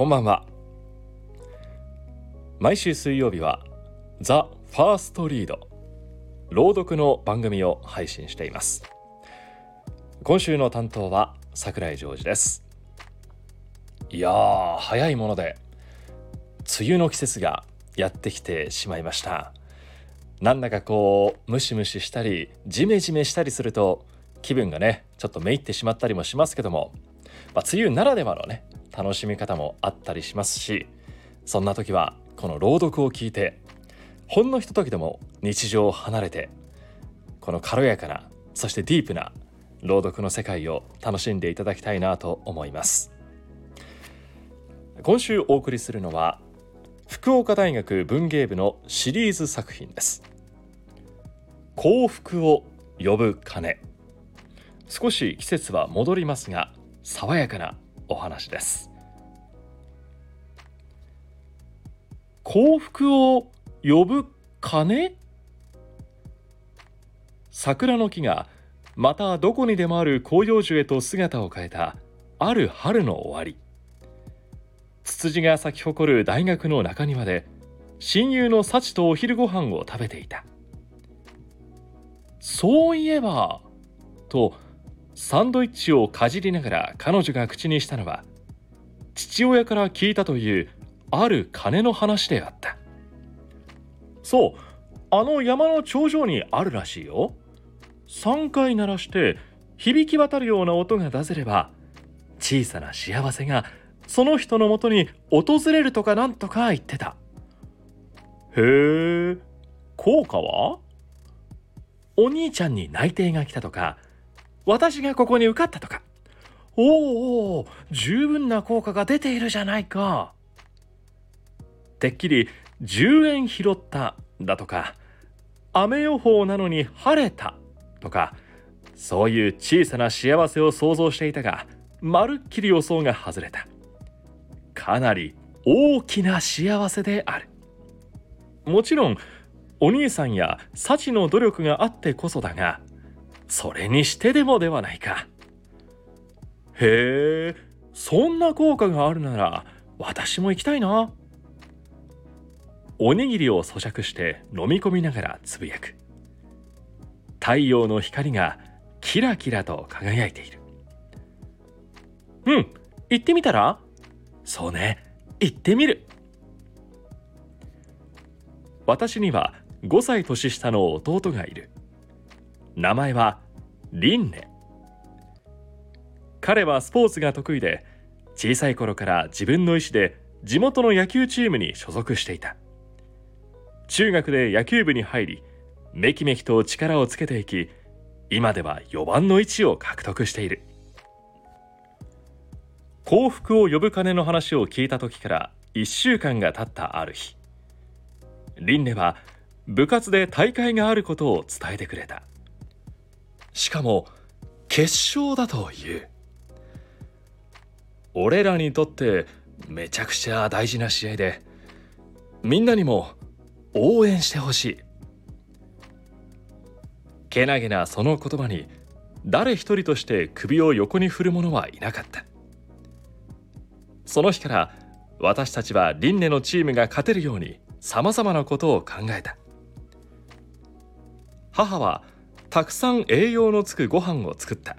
こんばんは。毎週水曜日はザ・ファーストリード朗読の番組を配信しています。今週の担当は桜井ジョージです。いやー早いもので梅雨の季節がやってきてしまいました。なんだかこうムシムシしたりジメジメしたりすると気分がねちょっとめいってしまったりもしますけども、まあ、梅雨ならではのね楽しみ方もあったりしますしそんな時はこの朗読を聞いてほんのひとときでも日常を離れてこの軽やかなそしてディープな朗読の世界を楽しんでいただきたいなと思います。今週お送りするのは福岡大学文芸部のシリーズ作品です。幸福を呼ぶ鐘。少し季節は戻りますが爽やかなお話です。幸福を呼ぶ鐘？桜の木がまたどこにでもある広葉樹へと姿を変えたある春の終わり。ツツジが咲き誇る大学の中庭で親友の幸とお昼ご飯を食べていた。そういえばとサンドイッチをかじりながら彼女が口にしたのは父親から聞いたというある鐘の話であった。そうあの山の頂上にあるらしいよ。3回鳴らして響き渡るような音が出せれば小さな幸せがその人のもとに訪れるとかなんとか言ってた。へえ効果は？お兄ちゃんに内定が来たとか私がここに受かったとか。おお十分な効果が出ているじゃないか。てっきり10円拾っただとか雨予報なのに晴れたとかそういう小さな幸せを想像していたがまるっきり予想が外れた。かなり大きな幸せである。もちろんお兄さんや幸の努力があってこそだがそれにしてでもではないか。へえそんな効果があるなら私も行きたいな。おにぎりを咀嚼して飲み込みながらつぶやく。太陽の光がキラキラと輝いている。うん行ってみたら？そうね行ってみる。私には5歳年下の弟がいる。名前はリンネ。彼はスポーツが得意で小さい頃から自分の意思で地元の野球チームに所属していた。中学で野球部に入りめきめきと力をつけていき今では4番の位置を獲得している。幸福を呼ぶ鐘の話を聞いた時から1週間が経ったある日。リンネは部活で大会があることを伝えてくれた。しかも決勝だという。俺らにとってめちゃくちゃ大事な試合でみんなにも応援してほしい。けなげなその言葉に誰一人として首を横に振る者はいなかった。その日から私たちは輪廻のチームが勝てるようにさまざまなことを考えた。母はたくさん栄養のつくご飯を作った。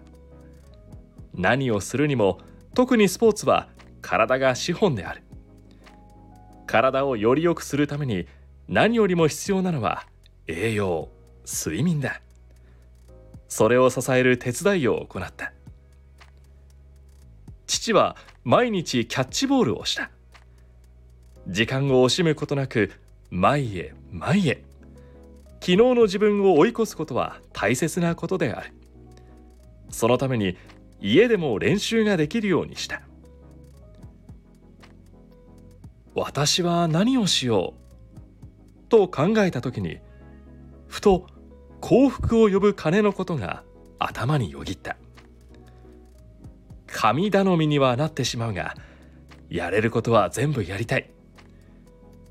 何をするにも特にスポーツは体が資本である。体をより良くするために何よりも必要なのは栄養睡眠だ。それを支える手伝いを行った。父は毎日キャッチボールをした。時間を惜しむことなく前へ前へ昨日の自分を追い越すことは大切なことである。そのために家でも練習ができるようにした。私は何をしようと考えた時にふと幸福を呼ぶ鐘のことが頭によぎった。神頼みにはなってしまうがやれることは全部やりたい。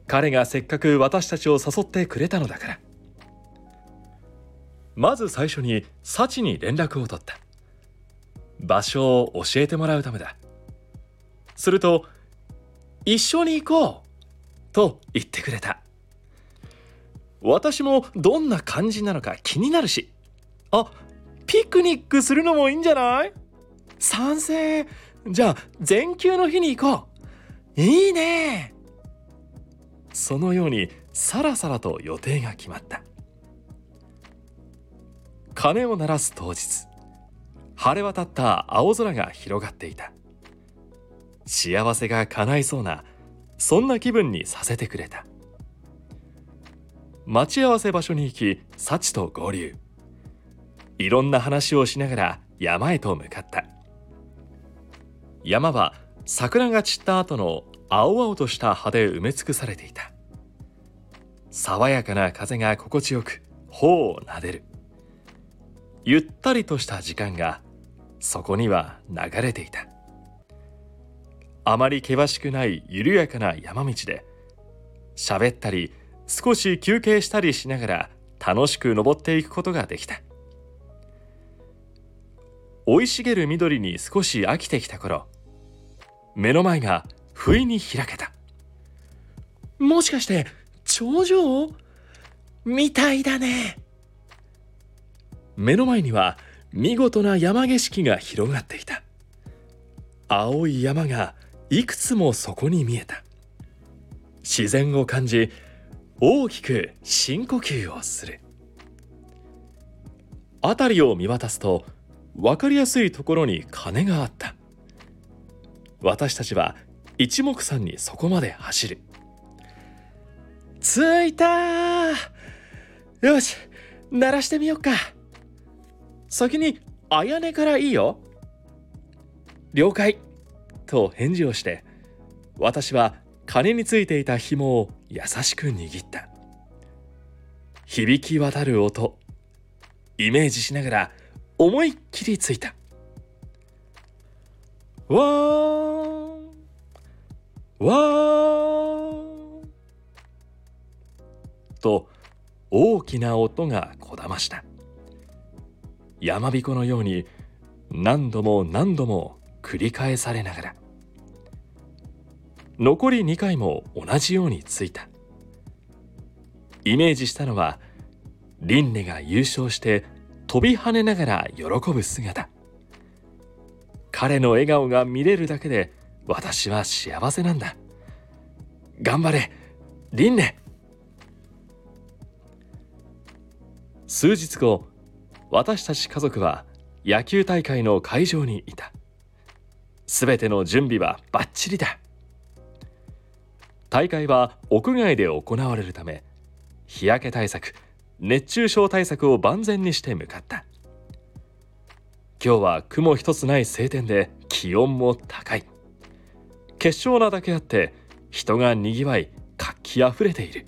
彼がせっかく私たちを誘ってくれたのだから。まず最初に幸に連絡を取った。場所を教えてもらうためだ。すると一緒に行こうと言ってくれた。私もどんな感じなのか気になるし。あピクニックするのもいいんじゃない？賛成。じゃあ全休の日に行こう。いいね。そのようにさらさらと予定が決まった。鐘を鳴らす当日。晴れ渡った青空が広がっていた。幸せが叶いそうなそんな気分にさせてくれた。待ち合わせ場所に行き幸と合流。いろんな話をしながら山へと向かった。山は桜が散った後の青々とした葉で埋め尽くされていた。爽やかな風が心地よく頬を撫でる。ゆったりとした時間がそこには流れていた。あまり険しくない緩やかな山道で喋ったり少し休憩したりしながら楽しく登っていくことができた。生い茂る緑に少し飽きてきた頃目の前が不意に開けた。もしかして頂上？みたいだね。目の前には見事な山景色が広がっていた。青い山がいくつもそこに見えた。自然を感じ大きく深呼吸をする。辺りを見渡すと分かりやすいところに鐘があった。私たちは一目散にそこまで走る。着いたよし鳴らしてみよっか。先にあやねからいいよ。了解。と返事をして私は鐘についていた紐を優しく握った。響き渡る音イメージしながら思いっきりついた。わーわーと大きな音がこだました。山彦のように何度も何度も繰り返されながら。残り2回も同じようについた。イメージしたのはリンネが優勝して飛び跳ねながら喜ぶ姿。彼の笑顔が見れるだけで私は幸せなんだ。頑張れリンネ数日後私たち家族は野球大会の会場にいた。全ての準備はバッチリだ。大会は屋外で行われるため日焼け対策熱中症対策を万全にして向かった。今日は雲一つない晴天で気温も高い。決勝なだけあって人がにぎわい活気あふれている。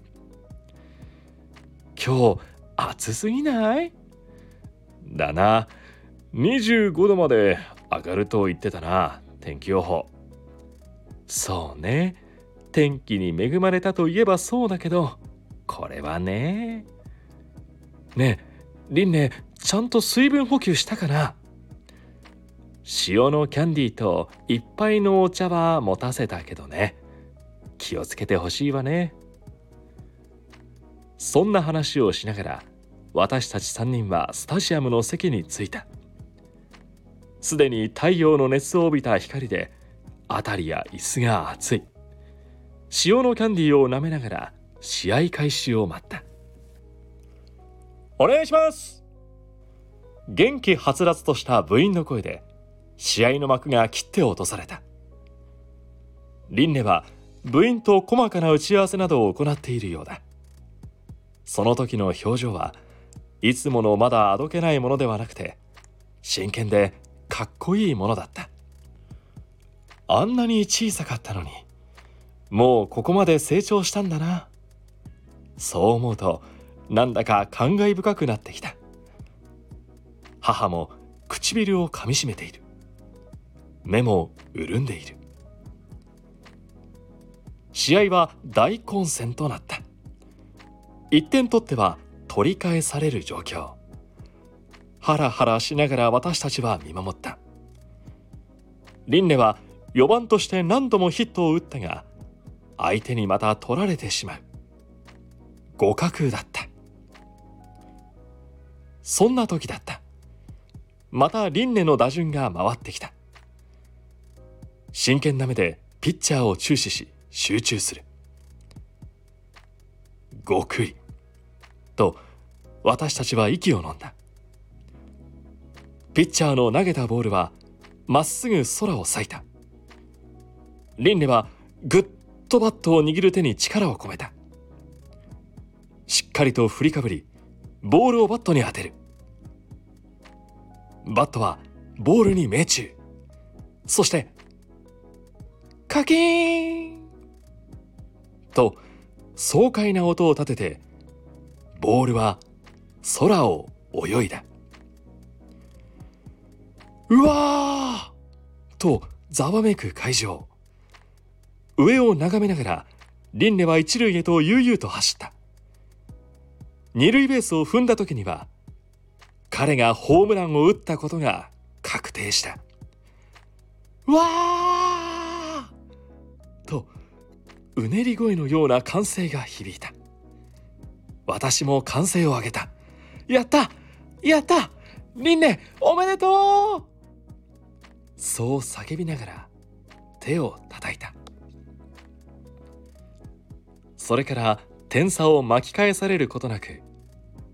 今日暑すぎない？だな。25度まで上がると言ってたな天気予報。そうね。天気に恵まれたといえばそうだけどこれはね。ねえリンネちゃんと水分補給したかな？塩のキャンディーといっぱいのお茶は持たせたけどね。気をつけてほしいわね。そんな話をしながら私たち3人はスタジアムの席に着いた。すでに太陽の熱を帯びた光で辺りや椅子が熱い。塩のキャンディーを舐めながら試合開始を待った。お願いします。元気はつらつとした部員の声で試合の幕が切って落とされた。リンネは部員と細かな打ち合わせなどを行っているようだ。その時の表情はいつものまだあどけないものではなくて真剣でかっこいいものだった。あんなに小さかったのに。もうここまで成長したんだな。そう思うとなんだか感慨深くなってきた。母も唇をかみしめている。目も潤んでいる。試合は大混戦となった。1点取っては取り返される状況。ハラハラしながら私たちは見守った。リンネは4番として何度もヒットを打ったが相手にまた取られてしまう。互角だった。そんな時だった。また輪廻の打順が回ってきた。真剣な目でピッチャーを注視し集中する。ごくりと私たちは息を飲んだ。ピッチャーの投げたボールはまっすぐ空を裂いた。リンネはぐっとバットを握る手に力を込めた。しっかりと振りかぶりボールをバットに当てる。バットはボールに命中。そしてカキーン！と爽快な音を立ててボールは空を泳いだ。うわー！とざわめく会場。上を眺めながらリンネは一塁へと悠々と走った。二塁ベースを踏んだ時には彼がホームランを打ったことが確定したわー！とうねり声のような歓声が響いた。私も歓声を上げたやったやったリンネおめでとう！そう叫びながら手を叩いた。それから点差を巻き返されることなく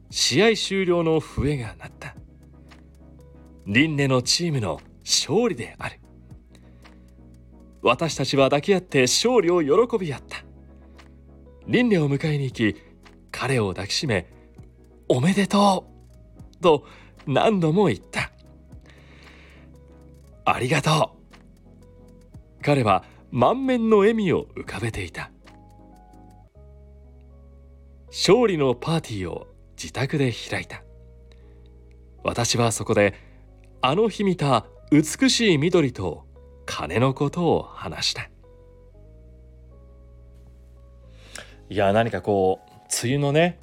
試合終了の笛が鳴ったリンネのチームの勝利である私たちは抱き合って勝利を喜び合ったリンネを迎えに行き彼を抱きしめ「おめでとう!」と何度も言った「ありがとう!」彼は満面の笑みを浮かべていた勝利のパーティーを自宅で開いた。私はそこであの日見た美しい緑と金のことを話した。いや何かこう梅雨のね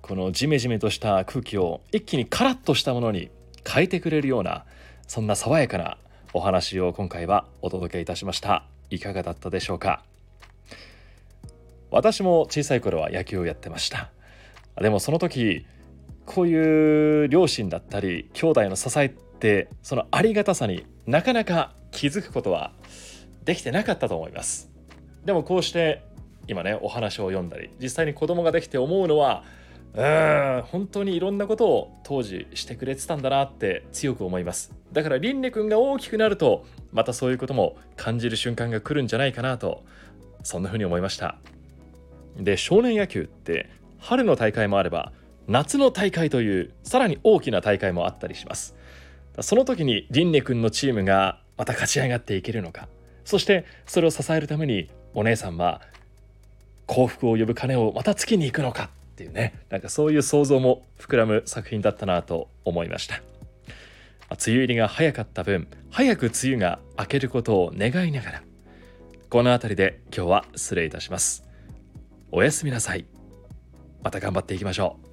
このジメジメとした空気を一気にカラッとしたものに変えてくれるようなそんな爽やかなお話を今回はお届けいたしました。いかがだったでしょうか？私も小さい頃は野球をやってました。でもその時こういう両親だったり兄弟の支えってそのありがたさになかなか気づくことはできてなかったと思います。でもこうして今ねお話を読んだり実際に子供ができて思うのはうん本当にいろんなことを当時してくれてたんだなって強く思います。だから凛音くんが大きくなるとまたそういうことも感じる瞬間が来るんじゃないかなとそんな風に思いました。で少年野球って春の大会もあれば夏の大会というさらに大きな大会もあったりします。その時に凛音くんのチームがまた勝ち上がっていけるのか。そしてそれを支えるためにお姉さんは幸福を呼ぶ金をまた月に行くのか。っていうね。なんかそういう想像も膨らむ作品だったなと思いました。梅雨入りが早かった分早く梅雨が明けることを願いながらこの辺りで今日は失礼いたします。おやすみなさい。また頑張っていきましょう。